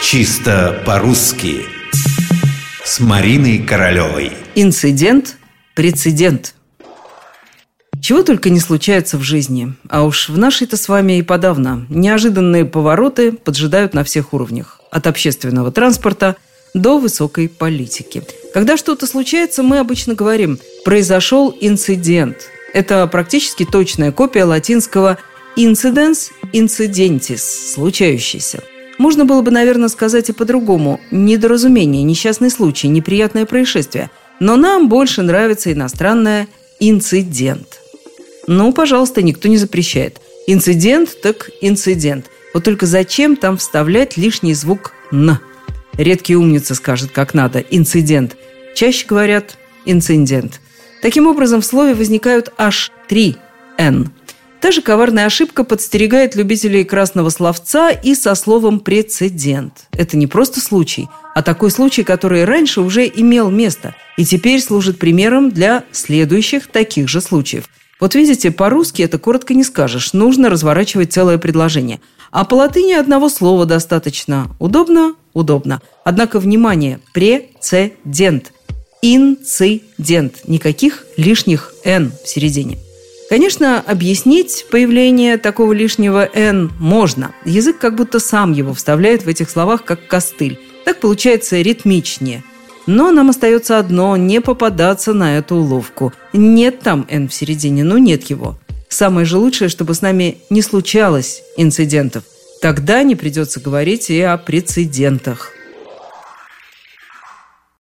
Чисто по-русски. С Мариной Королевой. Инцидент, прецедент. Чего только не случается в жизни. А уж в нашей-то с вами и подавно. Неожиданные повороты поджидают на всех уровнях. От общественного транспорта до высокой политики. Когда что-то случается, мы обычно говорим «произошел инцидент» Это практически точная копия латинского «incidens incidentis» – «случающийся». Можно было бы, наверное, сказать и по-другому. Недоразумение, несчастный случай, неприятное происшествие. Но нам больше нравится иностранное «инцидент». Ну, пожалуйста, никто не запрещает. Инцидент так инцидент. Вот только зачем там вставлять лишний звук «н»? Редкий умница скажет, как надо, инцидент. Чаще говорят инцидент. Таким образом, в слове возникают аж три «н». Та же коварная ошибка подстерегает любителей красного словца и со словом «прецедент». Это не просто случай, а такой случай, который раньше уже имел место и теперь служит примером для следующих таких же случаев. Вот видите, по-русски это коротко не скажешь, нужно разворачивать целое предложение. А по латыни одного слова достаточно. Удобно? Удобно. Однако, внимание, прецедент. Инцидент. Никаких лишних «н» в середине. Конечно, объяснить появление такого лишнего «н» можно. Язык как будто сам его вставляет в этих словах как костыль. Так получается ритмичнее. Но нам остается одно – не попадаться на эту уловку. Нет там «н» в середине, ну нет его. Самое же лучшее, чтобы с нами не случалось инцидентов. Тогда не придется говорить и о прецедентах.